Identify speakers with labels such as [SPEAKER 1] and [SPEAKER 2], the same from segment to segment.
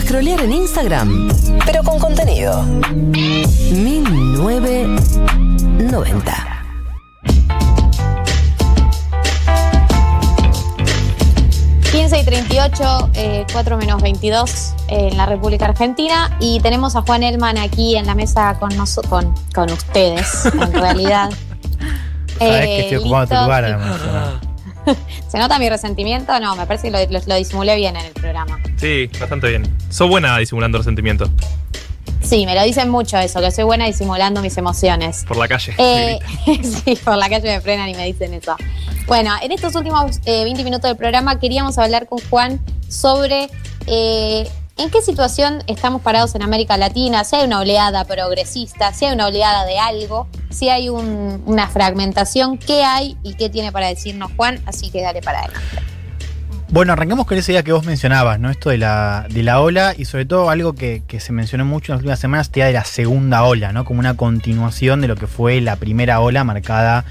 [SPEAKER 1] Como scrollear en Instagram, pero con contenido. 1990.
[SPEAKER 2] y 38, 4 menos 22 en la República Argentina y tenemos a Juan Elman aquí en la mesa con, con, con ustedes, en realidad.
[SPEAKER 3] Sabes que estoy ocupando tu lugar, además.
[SPEAKER 2] ¿Se nota mi resentimiento? No, me parece que lo, disimulé bien en el programa.
[SPEAKER 4] Sí, bastante bien. Soy buena disimulando resentimiento.
[SPEAKER 2] Sí, me lo dicen mucho eso, que soy buena disimulando mis emociones.
[SPEAKER 4] Por la calle.
[SPEAKER 2] Eh, sí, por la calle me frenan y me dicen eso. Bueno, en estos últimos 20 eh, minutos del programa queríamos hablar con Juan sobre eh, en qué situación estamos parados en América Latina, si hay una oleada progresista, si hay una oleada de algo, si hay una fragmentación, qué hay y qué tiene para decirnos Juan, así que dale para adelante.
[SPEAKER 3] Bueno, arrancamos con esa idea que vos mencionabas, ¿no? Esto de la, de la ola y sobre todo algo que, se mencionó mucho en las últimas semanas, idea de la segunda ola, ¿no? Como una continuación de lo que fue la primera ola marcada,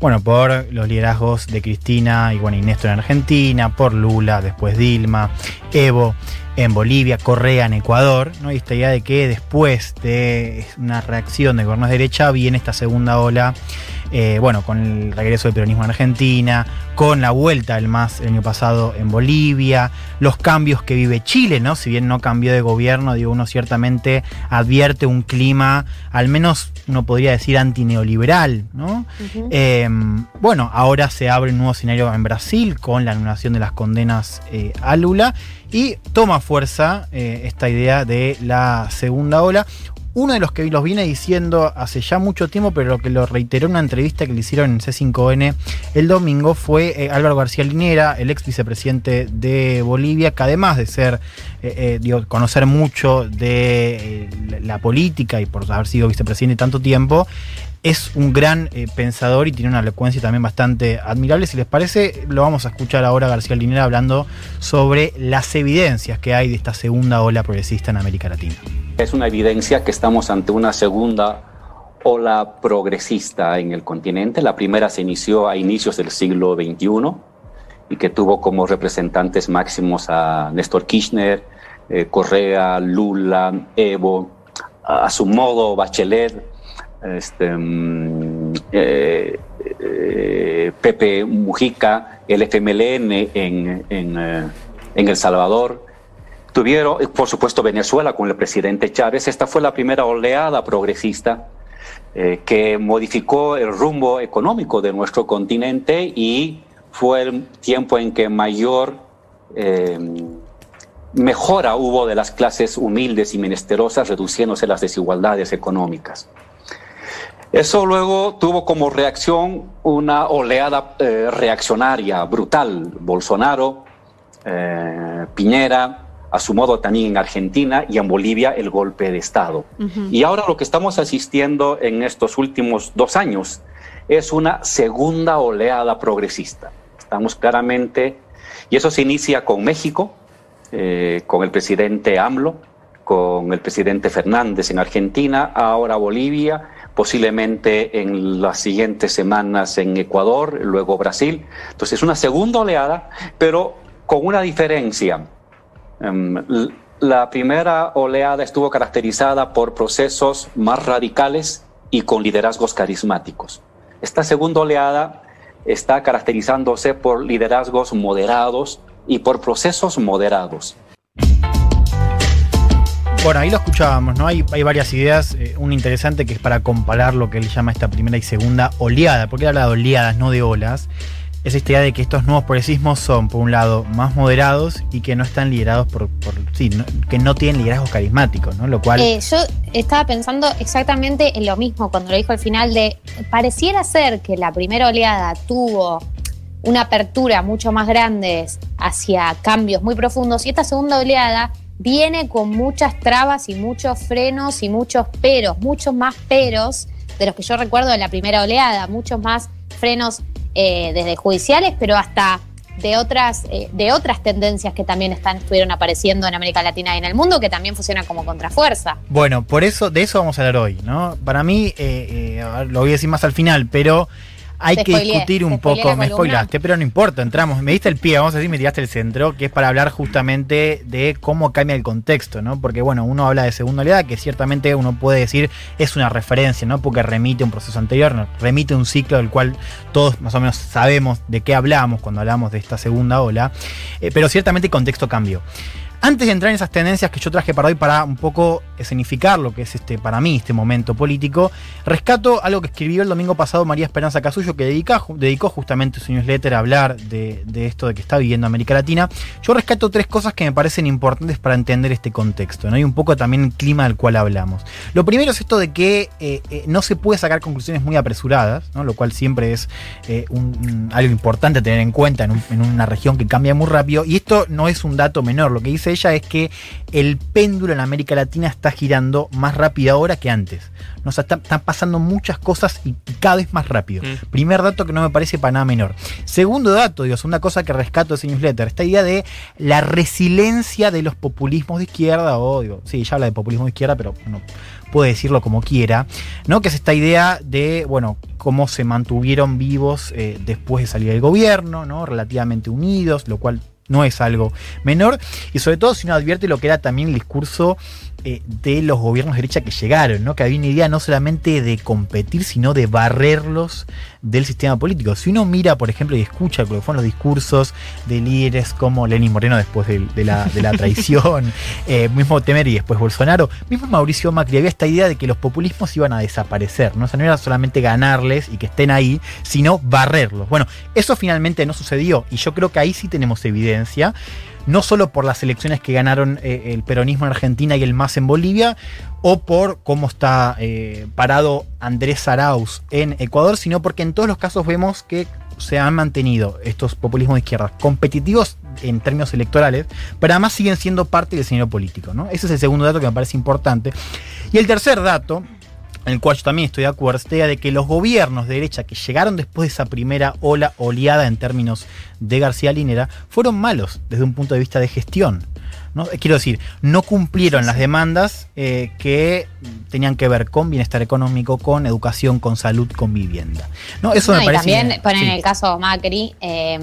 [SPEAKER 3] bueno, por los liderazgos de Cristina y bueno, Néstor en Argentina, por Lula, después Dilma, Evo en Bolivia, Correa en Ecuador, ¿no? Y esta idea de que después de una reacción de gobiernos de derecha viene esta segunda ola, eh, bueno, con el regreso del peronismo en Argentina, con la vuelta del MAS el año pasado en Bolivia, los cambios que vive Chile, ¿no? Si bien no cambió de gobierno, digo, uno ciertamente advierte un clima, al menos uno podría decir antineoliberal, ¿no? Eh, bueno, ahora se abre un nuevo escenario en Brasil con la anulación de las condenas eh, a Lula y toma fuerza eh, esta idea de la segunda ola. Uno de los que los viene diciendo hace ya mucho tiempo, pero lo que lo reiteró en una entrevista que le hicieron en C5N el domingo fue eh, Álvaro García Linera, el ex vicepresidente de Bolivia, que además de ser, eh, conocer mucho de la política y por haber sido vicepresidente tanto tiempo, es un gran eh, pensador y tiene una elocuencia también bastante admirable. Si les parece, lo vamos a escuchar ahora García Linera hablando sobre las evidencias que hay de esta segunda ola progresista en América Latina.
[SPEAKER 5] Es una evidencia que estamos ante una segunda ola progresista en el continente. La primera se inició a inicios del siglo XXI y que tuvo como representantes máximos a Néstor Kirchner, eh, Correa, Lula, Evo, a su modo Bachelet, este, mm, eh, eh, Pepe Mujica, el FMLN en, eh, en, El Salvador. Tuvieron, por supuesto, Venezuela con el presidente Chávez. Esta fue la primera oleada progresista que modificó el rumbo económico de nuestro continente y fue el tiempo en que mayor mejora hubo de las clases humildes y menesterosas, reduciéndose las desigualdades económicas. Eso luego tuvo como reacción una oleada eh, reaccionaria brutal. Bolsonaro, eh, Piñera, a su modo también en Argentina y en Bolivia el golpe de Estado. Y ahora lo que estamos asistiendo en estos últimos dos años es una segunda oleada progresista. Estamos claramente, y eso se inicia con México, eh, con el presidente AMLO, con el presidente Fernández en Argentina, ahora Bolivia posiblemente en las siguientes semanas en Ecuador, luego Brasil. Entonces, una segunda oleada, pero con una diferencia. Em, la primera oleada estuvo caracterizada por procesos más radicales y con liderazgos carismáticos. Esta segunda oleada está caracterizándose por liderazgos moderados y por procesos moderados.
[SPEAKER 3] Bueno, ahí lo escuchábamos, ¿no? Hay, varias ideas. Eh, una interesante que es para comparar lo que él llama esta primera y segunda oleada, porque él habla de oleadas, no de olas. Es esta idea de que estos nuevos progresismos son, por un lado, más moderados y que no están liderados por. sí, que no tienen liderazgos carismáticos, ¿no? Lo cual.
[SPEAKER 2] Eh, yo estaba pensando exactamente en lo mismo cuando lo dijo al final de. Pareciera ser que la primera oleada tuvo una apertura mucho más grande hacia cambios muy profundos y esta segunda oleada viene con muchas trabas y muchos frenos y muchos peros, muchos más peros de los que yo recuerdo de la primera oleada, muchos más frenos eh, desde judiciales, pero hasta de otras, eh, de otras tendencias que también están, estuvieron apareciendo en América Latina y en el mundo, que también funcionan como contrafuerza.
[SPEAKER 3] Bueno, por eso, de eso vamos a hablar hoy, ¿no? Para mí, eh, lo voy a decir más al final, pero hay
[SPEAKER 2] Te
[SPEAKER 3] que
[SPEAKER 2] spoileé,
[SPEAKER 3] discutir un poco, me spoilaste, pero no importa, entramos, me diste el pie, vamos a decir, me tiraste el centro, que es para hablar justamente de cómo cambia el contexto, ¿no? Porque bueno, uno habla de segunda oleada, que ciertamente uno puede decir es una referencia, ¿no? Porque remite a un proceso anterior, no, remite a un ciclo del cual todos más o menos sabemos de qué hablamos cuando hablamos de esta segunda ola, eh, pero ciertamente el contexto cambió. Antes de entrar en esas tendencias que yo traje para hoy para un poco escenificar lo que es este para mí este momento político, rescato algo que escribió el domingo pasado María Esperanza Casullo, que dedica, dedicó justamente su newsletter a hablar de, de esto de que está viviendo América Latina. Yo rescato tres cosas que me parecen importantes para entender este contexto, ¿no? Y un poco también el clima del cual hablamos. Lo primero es esto de que eh, eh, no se puede sacar conclusiones muy apresuradas, ¿no? Lo cual siempre es eh, algo importante a tener en cuenta en, en una región que cambia muy rápido. Y esto no es un dato menor. Lo que dice ella es que el péndulo en América Latina está girando más rápido ahora que antes. ¿no? O sea, está- están pasando muchas cosas y cada vez más rápido.
[SPEAKER 4] Mm.
[SPEAKER 3] Primer dato que no me parece para nada menor. Segundo dato, digo, segunda cosa que rescato de ese newsletter, esta idea de la resiliencia de los populismos de izquierda, o digo, sí, ya habla de populismo de izquierda, pero uno puede decirlo como quiera, ¿no? Que es esta idea de, bueno, cómo se mantuvieron vivos eh, después de salir del gobierno, ¿no? Relativamente unidos, lo cual no es algo menor. Y sobre todo si uno advierte lo que era también el discurso eh, de los gobiernos de derecha que llegaron, ¿no? Que había una idea no solamente de competir, sino de barrerlos del sistema político. Si uno mira, por ejemplo, y escucha lo que fueron los discursos de líderes como Lenín Moreno después de, de la, de la traición, eh, mismo Temer y después Bolsonaro, mismo Mauricio Macri, había esta idea de que los populismos iban a desaparecer, ¿no? O sea, no era solamente ganarles y que estén ahí, sino barrerlos. Bueno, eso finalmente no sucedió y yo creo que ahí sí tenemos evidencia no solo por las elecciones que ganaron eh, el peronismo en Argentina y el MAS en Bolivia, o por cómo está eh, parado Andrés Arauz en Ecuador, sino porque en todos los casos vemos que se han mantenido estos populismos de izquierda competitivos en términos electorales, pero además siguen siendo parte del escenario político. ¿no? Ese es el segundo dato que me parece importante. Y el tercer dato, en el cual yo también estoy de acuerdo, es esta idea de que los gobiernos de derecha que llegaron después de esa primera ola oleada en términos de García Linera fueron malos desde un punto de vista de gestión. ¿no? Eh, Quiero decir, no cumplieron las demandas eh, que tenían que ver con bienestar económico, con educación, con salud, con vivienda. ¿no? Eso
[SPEAKER 2] No,
[SPEAKER 3] me
[SPEAKER 2] y
[SPEAKER 3] parece.
[SPEAKER 2] también ponen
[SPEAKER 3] sí.
[SPEAKER 2] el caso Macri eh,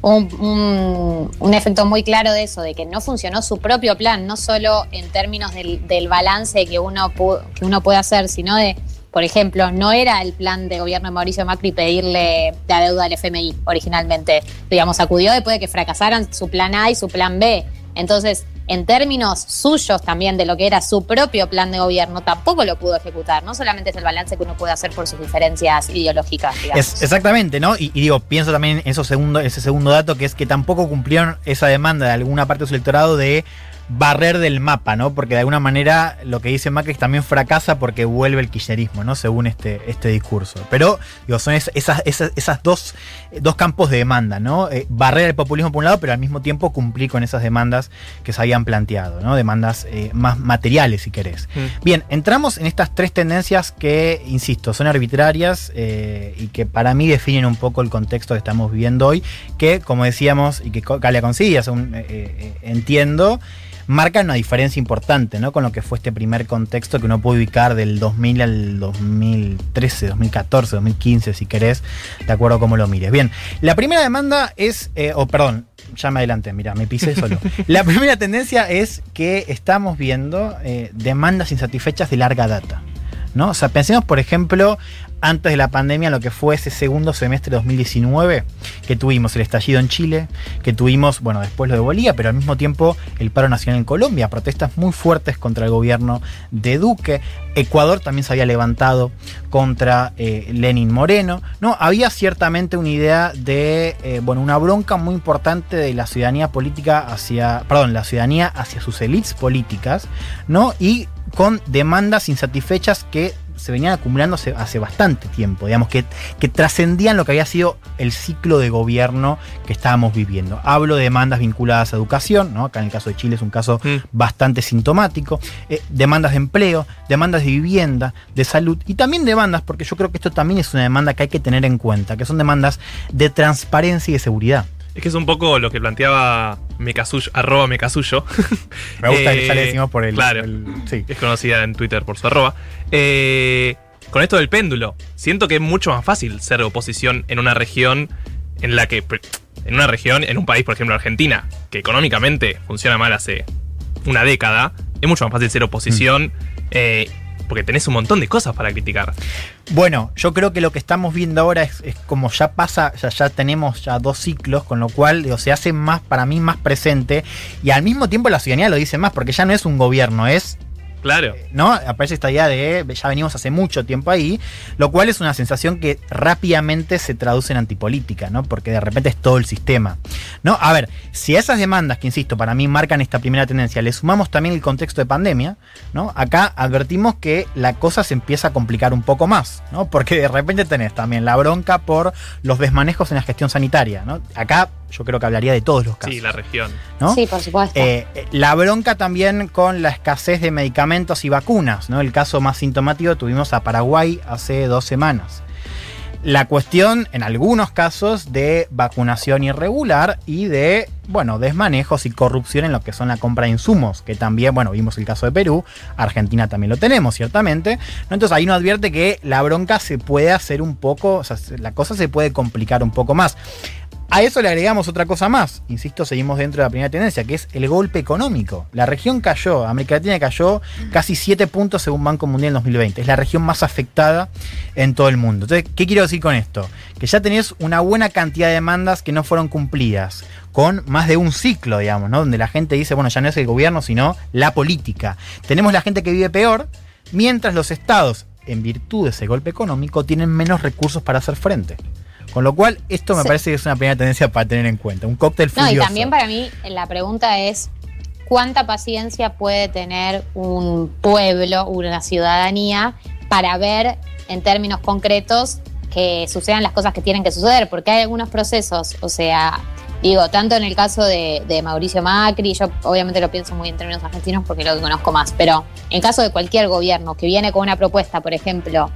[SPEAKER 2] un, un- efecto muy claro de eso, de que no funcionó su propio plan, no solo en términos del, del balance que uno, que uno puede hacer, sino de, por ejemplo, no era el plan de gobierno de Mauricio Macri pedirle la deuda al FMI originalmente. Digamos, acudió después de que fracasaran su plan A y su plan B. Entonces, en términos suyos también de lo que era su propio plan de gobierno, tampoco lo pudo ejecutar. No solamente es el balance que uno puede hacer por sus diferencias ideológicas.
[SPEAKER 3] Es, exactamente, ¿no? Y, y digo, pienso también en eso segundo, ese segundo dato, que es que tampoco cumplieron esa demanda de alguna parte de su electorado de barrer del mapa, ¿no? Porque de alguna manera lo que dice Macri también fracasa porque vuelve el kirchnerismo, ¿no? Según este, este discurso. Pero, digo, son es- esas, esas, esas dos, dos campos de demanda, ¿no? Eh, barrer el populismo por un lado, pero al mismo tiempo cumplir con esas demandas que se habían planteado, ¿no? Demandas eh, más materiales, si querés.
[SPEAKER 4] Mm.
[SPEAKER 3] Bien, entramos en estas tres tendencias que, insisto, son arbitrarias eh, y que para mí definen un poco el contexto que estamos viviendo hoy, que, como decíamos, y que Calia consigue, según eh, entiendo, marcan una diferencia importante ¿no? con lo que fue este primer contexto que uno puede ubicar del 2000 al 2013, 2014, 2015, si querés, de acuerdo a cómo lo mires. Bien, la primera demanda es, eh, o perdón, ya me adelanté, mira, me pisé solo. La primera tendencia es que estamos viendo eh, demandas insatisfechas de larga data. ¿No? O sea, pensemos, por ejemplo, antes de la pandemia, lo que fue ese segundo semestre de 2019, que tuvimos el estallido en Chile, que tuvimos, bueno, después lo de Bolivia, pero al mismo tiempo el paro nacional en Colombia, protestas muy fuertes contra el gobierno de Duque. Ecuador también se había levantado contra eh, Lenin Moreno. No, había ciertamente una idea de, eh, bueno, una bronca muy importante de la ciudadanía política hacia, perdón, la ciudadanía hacia sus élites políticas, ¿no? Y con demandas insatisfechas que se venían acumulando hace, hace bastante tiempo, digamos, que, que trascendían lo que había sido el ciclo de gobierno que estábamos viviendo. Hablo de demandas vinculadas a educación, ¿no? acá en el caso de Chile es un caso
[SPEAKER 4] Mm.
[SPEAKER 3] bastante sintomático, eh, demandas de empleo, demandas de vivienda, de salud y también demandas, porque yo creo que esto también es una demanda que hay que tener en cuenta, que son demandas de transparencia y de seguridad.
[SPEAKER 4] Es que es un poco lo que planteaba Mecasuyo, arroba Mecasuyo.
[SPEAKER 3] Me gusta
[SPEAKER 4] Eh,
[SPEAKER 3] que ya le decimos por el...
[SPEAKER 4] claro.
[SPEAKER 3] el- sí.
[SPEAKER 4] es conocida en Twitter por su arroba. Eh, con esto del péndulo. Siento que es mucho más fácil ser oposición en una región en la que. En una región, en un país, por ejemplo, Argentina, que económicamente funciona mal hace una década, es mucho más fácil ser oposición. eh, porque tenés un montón de cosas para criticar.
[SPEAKER 3] Bueno, yo creo que lo que estamos viendo ahora es, como ya pasa, ya, ya tenemos ya dos ciclos, con lo cual se hace más, para mí, más presente. Y al mismo tiempo la ciudadanía lo dice más, porque ya no es un gobierno, es
[SPEAKER 4] Claro.
[SPEAKER 3] ¿no? Aparece esta idea de ya venimos hace mucho tiempo ahí, lo cual es una sensación que rápidamente se traduce en antipolítica, ¿no? Porque de repente es todo el sistema, ¿no? A ver, si a esas demandas que insisto, para mí marcan esta primera tendencia, le sumamos también el contexto de pandemia, ¿no? Acá advertimos que la cosa se empieza a complicar un poco más, ¿no? Porque de repente tenés también la bronca por los desmanejos en la gestión sanitaria, ¿no? Acá yo creo que hablaría de todos los casos.
[SPEAKER 4] Sí, la región.
[SPEAKER 3] ¿no?
[SPEAKER 2] Sí, por supuesto.
[SPEAKER 3] Eh, la bronca también con la escasez de medicamentos y vacunas, ¿no? El caso más sintomático tuvimos a Paraguay hace dos semanas. La cuestión, en algunos casos, de vacunación irregular y de, bueno, desmanejos y corrupción en lo que son la compra de insumos, que también, bueno, vimos el caso de Perú, Argentina también lo tenemos, ciertamente. ¿no? Entonces ahí uno advierte que la bronca se puede hacer un poco, o sea, la cosa se puede complicar un poco más. A eso le agregamos otra cosa más, insisto, seguimos dentro de la primera tendencia, que es el golpe económico. La región cayó, América Latina cayó casi 7 puntos según Banco Mundial en 2020. Es la región más afectada en todo el mundo. Entonces, ¿qué quiero decir con esto? Que ya tenés una buena cantidad de demandas que no fueron cumplidas, con más de un ciclo, digamos, ¿no? Donde la gente dice, bueno, ya no es el gobierno, sino la política. Tenemos la gente que vive peor, mientras los estados, en virtud de ese golpe económico, tienen menos recursos para hacer frente. Con lo cual, esto me
[SPEAKER 2] Sí.
[SPEAKER 3] parece que es una primera tendencia para tener en cuenta. Un cóctel
[SPEAKER 2] No, y
[SPEAKER 3] furioso.
[SPEAKER 2] también para mí la pregunta es cuánta paciencia puede tener un pueblo, una ciudadanía, para ver en términos concretos que sucedan las cosas que tienen que suceder, porque hay algunos procesos, o sea, digo, tanto en el caso de, de Mauricio Macri, yo obviamente lo pienso muy en términos argentinos porque lo conozco más, pero en caso de cualquier gobierno que viene con una propuesta, por ejemplo,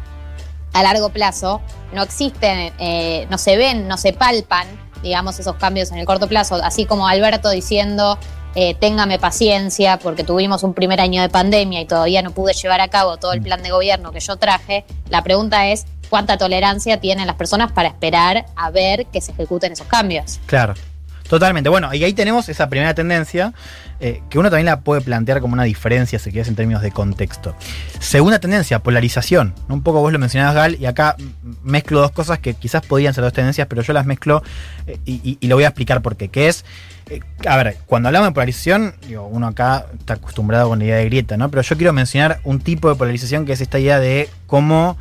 [SPEAKER 2] a largo plazo, no existen, eh, no se ven, no se palpan, digamos, esos cambios en el corto plazo, así como Alberto diciendo, eh, téngame paciencia porque tuvimos un primer año de pandemia y todavía no pude llevar a cabo todo el plan de gobierno que yo traje, la pregunta es cuánta tolerancia tienen las personas para esperar a ver que se ejecuten esos cambios.
[SPEAKER 3] Claro. Totalmente. Bueno, y ahí tenemos esa primera tendencia eh, que uno también la puede plantear como una diferencia, si quieres, en términos de contexto. Segunda tendencia, polarización. Un poco vos lo mencionabas, Gal, y acá mezclo dos cosas que quizás podían ser dos tendencias, pero yo las mezclo eh, y lo voy a explicar por qué. Que es, eh, a ver, cuando hablamos de polarización, digo, uno acá está acostumbrado con la idea de grieta, ¿no? Pero yo quiero mencionar un tipo de polarización que es esta idea de cómo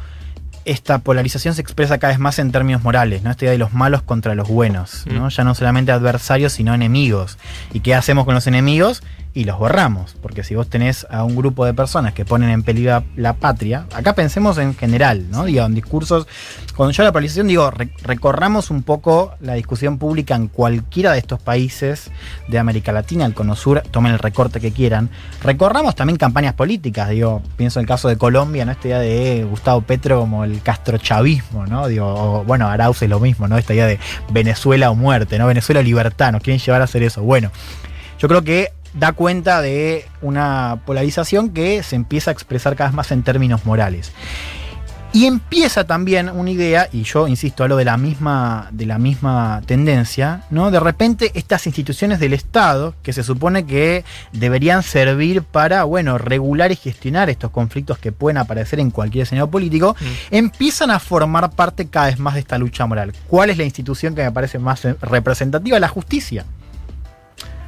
[SPEAKER 3] esta polarización se expresa cada vez más en términos morales, ¿no? Esta idea de los malos contra los buenos, ¿no?
[SPEAKER 4] Mm.
[SPEAKER 3] Ya no solamente adversarios, sino enemigos. ¿Y qué hacemos con los enemigos? Y los borramos, porque si vos tenés a un grupo de personas que ponen en peligro la patria, acá pensemos en general, ¿no? En discursos, cuando yo la polarización digo, re- recorramos un poco la discusión pública en cualquiera de estos países de América Latina, el Cono Sur, tomen el recorte que quieran, recorramos también campañas políticas, digo, pienso en el caso de Colombia, ¿no? Esta idea de Gustavo Petro como el castrochavismo, ¿no? Digo, o, bueno, Arauz es lo mismo, ¿no? Esta idea de Venezuela o muerte, ¿no? Venezuela o libertad, nos quieren llevar a hacer eso. Bueno, yo creo que da cuenta de una polarización que se empieza a expresar cada vez más en términos morales. Y empieza también una idea, y yo insisto, hablo de la misma, de la misma tendencia, ¿no? De repente estas instituciones del Estado, que se supone que deberían servir para, bueno, regular y gestionar estos conflictos que pueden aparecer en cualquier escenario político,
[SPEAKER 4] Mm.
[SPEAKER 3] empiezan a formar parte cada vez más de esta lucha moral. ¿Cuál es la institución que me parece más representativa? La justicia.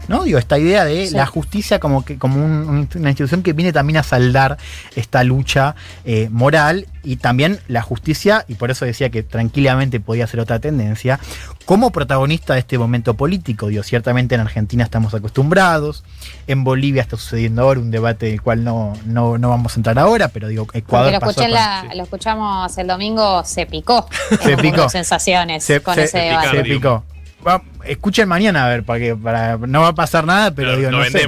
[SPEAKER 3] ¿No? Digo, esta idea de
[SPEAKER 2] Sí.
[SPEAKER 3] la justicia como, que, como un- una institución que viene también a saldar esta lucha eh, moral y también la justicia, y por eso decía que tranquilamente podía ser otra tendencia, como protagonista de este momento político. Digo, ciertamente en Argentina estamos acostumbrados, en Bolivia está sucediendo ahora un debate del cual no, no, no vamos a entrar ahora, pero digo, Ecuador
[SPEAKER 2] lo,
[SPEAKER 3] pasó con-
[SPEAKER 2] la-
[SPEAKER 4] sí.
[SPEAKER 2] lo escuchamos el domingo, se picó.
[SPEAKER 3] Se picó.
[SPEAKER 2] sensaciones
[SPEAKER 3] Se-
[SPEAKER 2] con
[SPEAKER 3] se-
[SPEAKER 2] ese
[SPEAKER 3] se
[SPEAKER 2] debate.
[SPEAKER 4] Picar.
[SPEAKER 3] picó. Escuchen mañana a ver, para que para, no va a pasar nada, pero
[SPEAKER 4] Lo,
[SPEAKER 3] digo, no sé.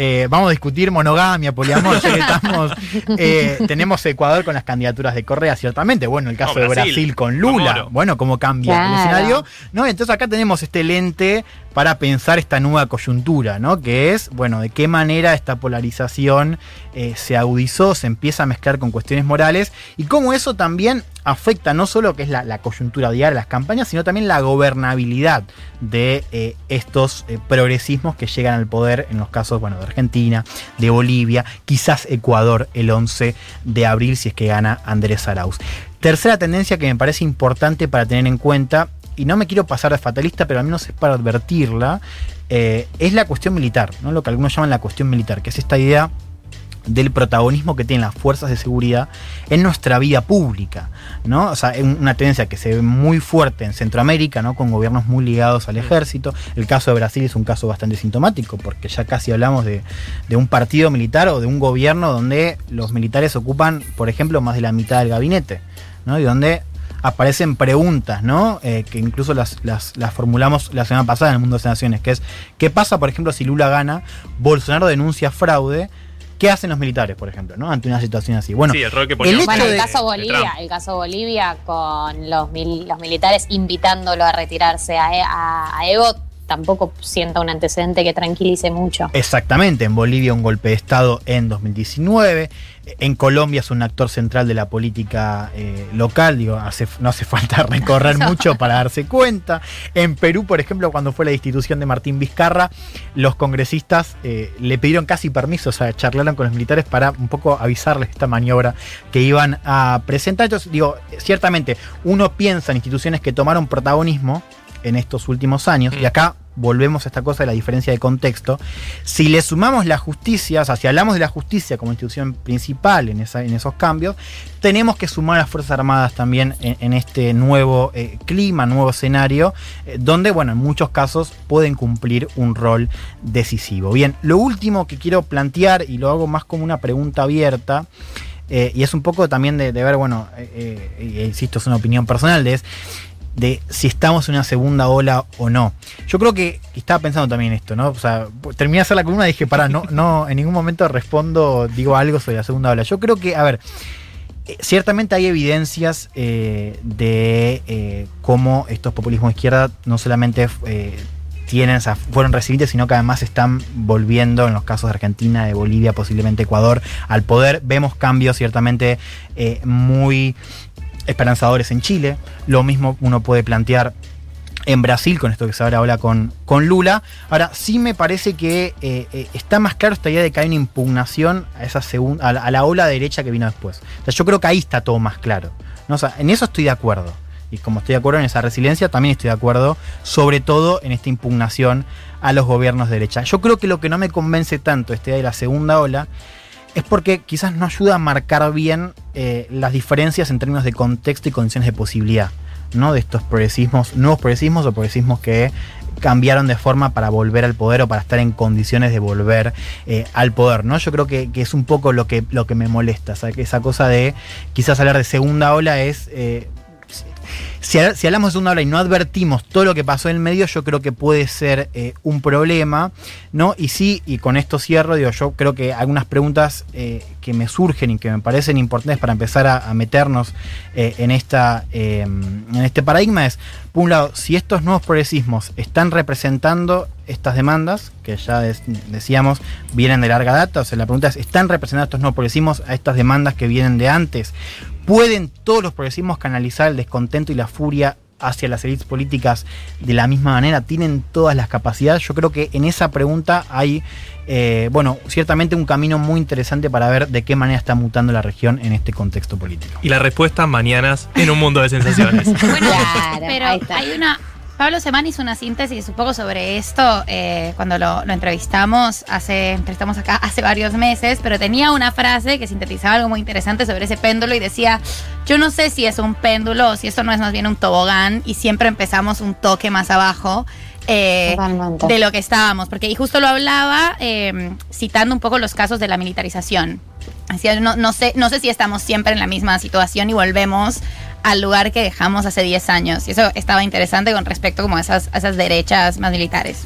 [SPEAKER 3] Eh, vamos a discutir monogamia, poliamor, ya que estamos. eh, tenemos Ecuador con las candidaturas de Correa, ciertamente. Bueno, el caso
[SPEAKER 4] No,
[SPEAKER 3] de
[SPEAKER 4] Brasil,
[SPEAKER 3] Brasil con Lula. Bueno, cómo cambia el escenario. ¿no? Entonces acá tenemos este lente para pensar esta nueva coyuntura, ¿no? Que es, bueno, de qué manera esta polarización eh, se agudizó, se empieza a mezclar con cuestiones morales y cómo eso también afecta no solo que es la, coyuntura diaria, las campañas, sino también la gobernabilidad de eh, estos eh, progresismos que llegan al poder en los casos, bueno, de Argentina, de Bolivia, quizás Ecuador el 11 de abril si es que gana Andrés Arauz. Tercera tendencia que me parece importante para tener en cuenta, y no me quiero pasar de fatalista, pero al menos es para advertirla, eh, es la cuestión militar, ¿no? lo que algunos llaman la cuestión militar, que es esta idea del protagonismo que tienen las fuerzas de seguridad en nuestra vida pública, ¿no? O sea, es una tendencia que se ve muy fuerte en Centroamérica, ¿no? Con gobiernos muy ligados al ejército. El caso de Brasil es un caso bastante sintomático, porque ya casi hablamos de, un partido militar o de un gobierno donde los militares ocupan, por ejemplo, más de la mitad del gabinete, ¿no? Y donde aparecen preguntas, ¿no? Eh, que incluso las, las, formulamos la semana pasada en el Mundo de las Naciones, que es, ¿qué pasa, por ejemplo, si Lula gana, Bolsonaro denuncia fraude? ¿Qué hacen los militares, por ejemplo, ¿no? ante una situación así? Bueno,
[SPEAKER 4] el, rol que
[SPEAKER 2] el, caso Bolivia, el caso Bolivia con los, los militares invitándolo a retirarse a, a, a Evo tampoco sienta un antecedente que tranquilice mucho.
[SPEAKER 3] Exactamente, en Bolivia un golpe de Estado en 2019, en Colombia es un actor central de la política eh, local, digo, no hace falta recorrer mucho para darse cuenta. En Perú, por ejemplo, cuando fue la destitución de Martín Vizcarra, los congresistas eh, le pidieron casi permiso, o sea, charlaron con los militares para un poco avisarles esta maniobra que iban a presentar. Entonces, digo, ciertamente, uno piensa en instituciones que tomaron protagonismo, en estos últimos años, y mm. acá volvemos a esta cosa de la diferencia de contexto, si le sumamos la justicia, o sea, si hablamos de la justicia como institución principal en, esa, en esos cambios, tenemos que sumar a las Fuerzas Armadas también en, este nuevo eh, clima, nuevo escenario, eh, donde, bueno, en muchos casos pueden cumplir un rol decisivo. Bien, lo último que quiero plantear, y lo hago más como una pregunta abierta, eh, y es un poco también de, ver, bueno, insisto, es una opinión personal, de es de si estamos en una segunda ola o no. Yo creo que estaba pensando también esto, ¿no? O sea, terminé de hacer la columna y dije, pará, no, no, en ningún momento respondo, digo algo sobre la segunda ola. Yo creo que, a ver, eh, ciertamente hay evidencias eh, de eh, cómo estos populismos de izquierda no solamente tienen, o sea, fueron recibidos, sino que además están volviendo, en los casos de Argentina, de Bolivia, posiblemente Ecuador, al poder. Vemos cambios ciertamente muy esperanzadores en Chile. Lo mismo uno puede plantear en Brasil, con esto que se habla ahora con, con Lula. Ahora, sí me parece que eh, eh, está más claro esta idea de que hay una impugnación a, esa segunda, a, la, ola derecha que vino después. yo creo que ahí está todo más claro. ¿no? en eso estoy de acuerdo. Y como estoy de acuerdo en esa resiliencia, también estoy de acuerdo, sobre todo en esta impugnación a los gobiernos de derecha. Yo creo que lo que no me convence tanto esta idea de la segunda ola es porque quizás no ayuda a marcar bien eh, las diferencias en términos de contexto y condiciones de posibilidad, ¿no? De estos progresismos, nuevos progresismos o progresismos que cambiaron de forma para volver al poder o para estar en condiciones de volver eh, al poder, ¿no? Yo creo que, es un poco lo que, lo que me molesta, esa cosa de quizás hablar de segunda ola es eh, si, hablamos de una ola y no advertimos todo lo que pasó en el medio, yo creo que puede ser eh, un problema, ¿no? Y sí, y con esto cierro, yo creo que algunas preguntas eh, que me surgen y que me parecen importantes para empezar a, meternos eh, en, esta, en este paradigma es, por un lado, si estos nuevos progresismos están representando estas demandas, que ya decíamos vienen de larga data, o sea, la pregunta es, ¿están representando estos nuevos progresismos a estas demandas que vienen de antes? ¿Pueden todos los progresismos canalizar el descontento y la furia hacia las élites políticas de la misma manera? ¿Tienen todas las capacidades? Yo creo que en esa pregunta hay, eh, bueno, ciertamente un camino muy interesante para ver de qué manera está mutando la región en este contexto político.
[SPEAKER 4] Y la respuesta mañanas en un mundo de sensaciones.
[SPEAKER 6] bueno, pero hay una, Pablo Semán hizo una síntesis un poco sobre esto eh, cuando lo, entrevistamos hace, entrevistamos acá hace varios meses, pero tenía una frase que sintetizaba algo muy interesante sobre ese péndulo y decía, yo no sé si es un péndulo o si esto no es más bien un tobogán y siempre empezamos un toque más abajo. Eh, de lo que estábamos, porque y justo lo hablaba eh, citando un poco los casos de la militarización. Así, no, no, sé, no sé si estamos siempre en la misma situación y volvemos al lugar que dejamos hace 10 años. Y eso estaba interesante con respecto como a esas, esas derechas más militares.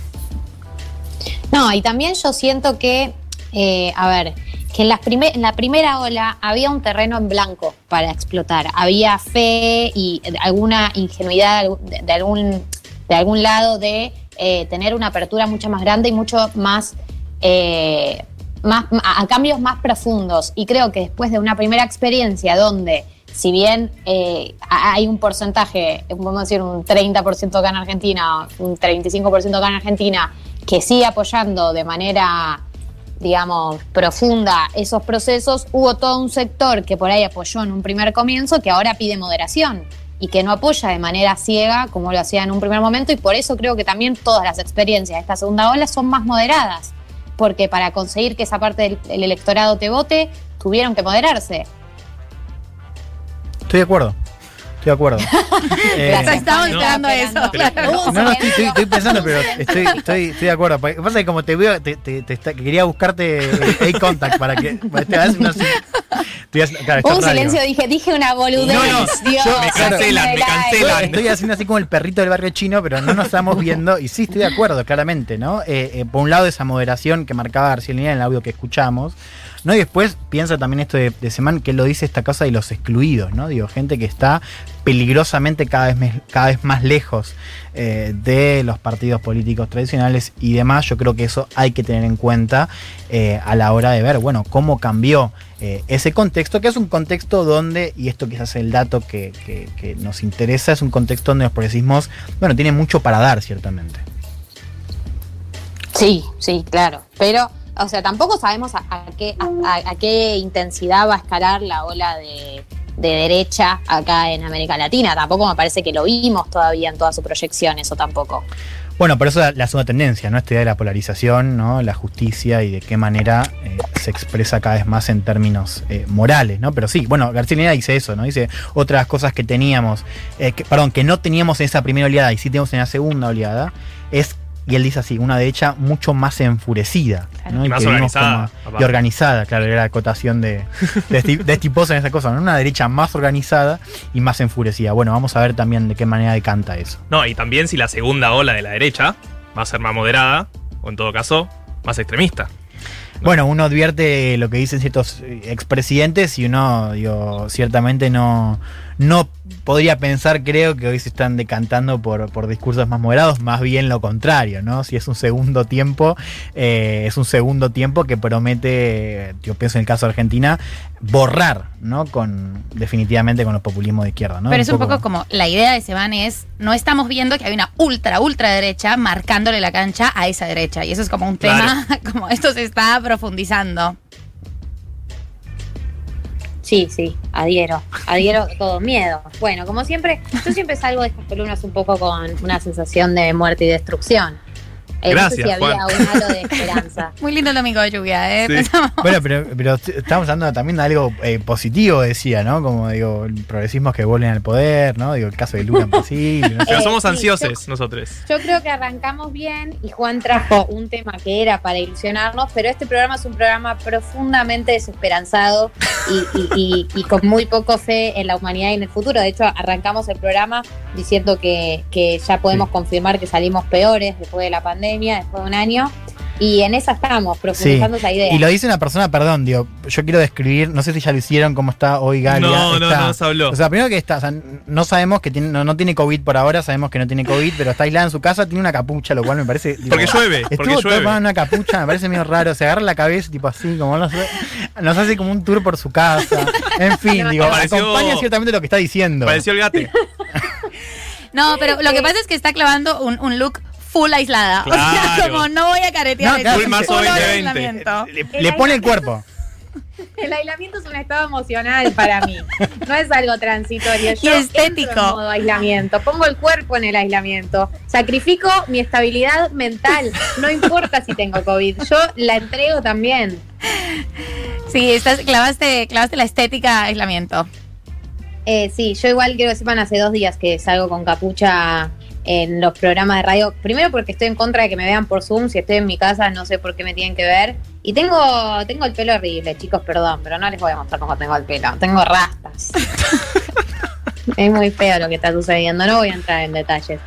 [SPEAKER 2] No, y también yo siento que, eh, a ver, que en, en la primera ola había un terreno en blanco para explotar. Había fe y alguna ingenuidad de, algún, de algún lado de eh, tener una apertura mucho más grande y mucho más, eh, más a, cambios más profundos. Y creo que después de una primera experiencia donde si bien eh, hay un porcentaje, podemos decir un 30% acá en Argentina, un 35% acá en Argentina, que sigue apoyando de manera, digamos, profunda esos procesos, hubo todo un sector que por ahí apoyó en un primer comienzo que ahora pide moderación y que no apoya de manera ciega como lo hacía en un primer momento y por eso creo que también todas las experiencias de esta segunda ola son más moderadas, porque para conseguir que esa parte del electorado te vote, tuvieron que moderarse.
[SPEAKER 3] Estoy de acuerdo. Estoy de acuerdo.
[SPEAKER 6] eh, Estaba esperando eso.
[SPEAKER 3] no, no, estoy, estoy, pensando, pero estoy, estoy, estoy de acuerdo. Lo que pasa es que como te veo, te, te, te está, quería buscarte el contact para que te hagas una,
[SPEAKER 2] claro, un silencio, dije, dije una boludez. No, no,
[SPEAKER 4] Dios, me cancelan, me cancelan.
[SPEAKER 3] Estoy haciendo así como el perrito del barrio chino, pero no nos estamos viendo. Y sí, estoy de acuerdo, claramente, ¿no? Eh, eh, por un lado, esa moderación que marcaba García Línea en el audio que escuchamos. ¿no? Y después piensa también esto de, de Semán, que lo dice esta cosa de los excluidos, ¿no? Digo, gente que está peligrosamente cada vez, cada vez más lejos eh, de los partidos políticos tradicionales y demás. Yo creo que eso hay que tener en cuenta eh, a la hora de ver, bueno, cómo cambió eh, ese contexto, que es un contexto donde, y esto quizás es el dato que, nos interesa, es un contexto donde los progresismos, bueno, tienen mucho para dar, ciertamente.
[SPEAKER 2] Sí, sí, claro. Pero o sea, tampoco sabemos a, qué, a, qué intensidad va a escalar la ola de, de, derecha acá en América Latina. Tampoco me parece que lo vimos todavía en toda su proyección, eso tampoco.
[SPEAKER 3] Bueno, por eso la, la segunda tendencia, ¿no? Esta idea de la polarización, ¿no? La justicia y de qué manera eh, se expresa cada vez más en términos eh, morales, ¿no? Pero sí, bueno, García dice eso, ¿no? Dice otras cosas que teníamos, eh, perdón, que no teníamos en esa primera oleada y sí tenemos en la segunda oleada, es y él dice así, una derecha mucho más enfurecida.
[SPEAKER 4] Claro. ¿no? Y, y, más organizada.
[SPEAKER 3] Como, y organizada, claro, era la acotación de, de, de Estiposa en esa cosa, ¿no? Una derecha más organizada y más enfurecida. Bueno, vamos a ver también de qué manera decanta eso.
[SPEAKER 4] No, y también si la segunda ola de la derecha va a ser más moderada, o en todo caso, más extremista.
[SPEAKER 3] No. Bueno, uno advierte lo que dicen ciertos expresidentes y uno, digo, ciertamente no, no podría pensar, creo, que hoy se están decantando por, por discursos más moderados, más bien lo contrario, ¿no? Si es un segundo tiempo, eh, es un segundo tiempo que promete, yo pienso en el caso de Argentina, borrar, ¿no? Con, definitivamente con los populismos de izquierda, ¿no?
[SPEAKER 6] Pero es un poco, poco como, la idea de Seban es, no estamos viendo que hay una ultra, ultra derecha marcándole la cancha a esa derecha. Y eso es como un tema, claro. como esto se está profundizando.
[SPEAKER 2] Sí, sí, adhiero, adhiero todo miedo. Bueno, como siempre, yo siempre salgo de estas columnas un poco con una sensación de muerte y destrucción. Eh,
[SPEAKER 4] Gracias,
[SPEAKER 2] no sé si
[SPEAKER 4] Juan.
[SPEAKER 2] había un halo de esperanza.
[SPEAKER 6] Muy lindo el domingo de lluvia, ¿eh?
[SPEAKER 3] Sí. Bueno, pero, pero estamos hablando también de algo eh, positivo, decía, ¿no? Como digo, progresismos que vuelven al poder, ¿no? Digo, el caso de Lula posible. No sé.
[SPEAKER 4] Pero somos ansiosos sí, yo, nosotros.
[SPEAKER 2] Yo creo que arrancamos bien y Juan trajo un tema que era para ilusionarnos, pero este programa es un programa profundamente desesperanzado y, y, y, y con muy poco fe en la humanidad y en el futuro. De hecho, arrancamos el programa diciendo que, que ya podemos sí. confirmar que salimos peores después de la pandemia después de un año. Y en esa estamos, profundizando
[SPEAKER 3] sí.
[SPEAKER 2] esa idea.
[SPEAKER 3] Y lo dice una persona, perdón, digo, yo quiero describir, no sé si ya lo hicieron, cómo está hoy Galia.
[SPEAKER 4] No,
[SPEAKER 3] está,
[SPEAKER 4] no, no se habló.
[SPEAKER 3] O sea, primero que está, o sea, no sabemos que tiene, no, no, tiene COVID por ahora, sabemos que no tiene COVID, pero está aislada en su casa, tiene una capucha, lo cual me parece.
[SPEAKER 4] Digo, porque llueve,
[SPEAKER 3] estuvo
[SPEAKER 4] porque
[SPEAKER 3] todo
[SPEAKER 4] llueve.
[SPEAKER 3] con una capucha, me parece medio raro, se agarra la cabeza, tipo así, como nos, nos hace como un tour por su casa. En fin, digo, Pareció, acompaña ciertamente lo que está diciendo.
[SPEAKER 4] Pareció el gate.
[SPEAKER 6] no, pero lo que pasa es que está clavando un, un look full aislada.
[SPEAKER 4] Claro.
[SPEAKER 6] O sea, como no voy a caretear.
[SPEAKER 3] No, claro,
[SPEAKER 4] full marzo 2020.
[SPEAKER 3] Le, le pone el cuerpo.
[SPEAKER 2] El aislamiento es un estado emocional para mí. No es algo transitorio.
[SPEAKER 6] Yo y estético.
[SPEAKER 2] En modo aislamiento. Pongo el cuerpo en el aislamiento. Sacrifico mi estabilidad mental. No importa si tengo COVID. Yo la entrego también.
[SPEAKER 6] Sí, estás, clavaste, clavaste la estética aislamiento.
[SPEAKER 2] Eh, sí, yo igual quiero que sepan hace dos días que salgo con capucha en los programas de radio. Primero porque estoy en contra de que me vean por Zoom. Si estoy en mi casa, no sé por qué me tienen que ver. Y tengo, tengo el pelo horrible, chicos, perdón, pero no les voy a mostrar cómo tengo el pelo. Tengo rastas. es muy feo lo que está sucediendo. No voy a entrar en detalles.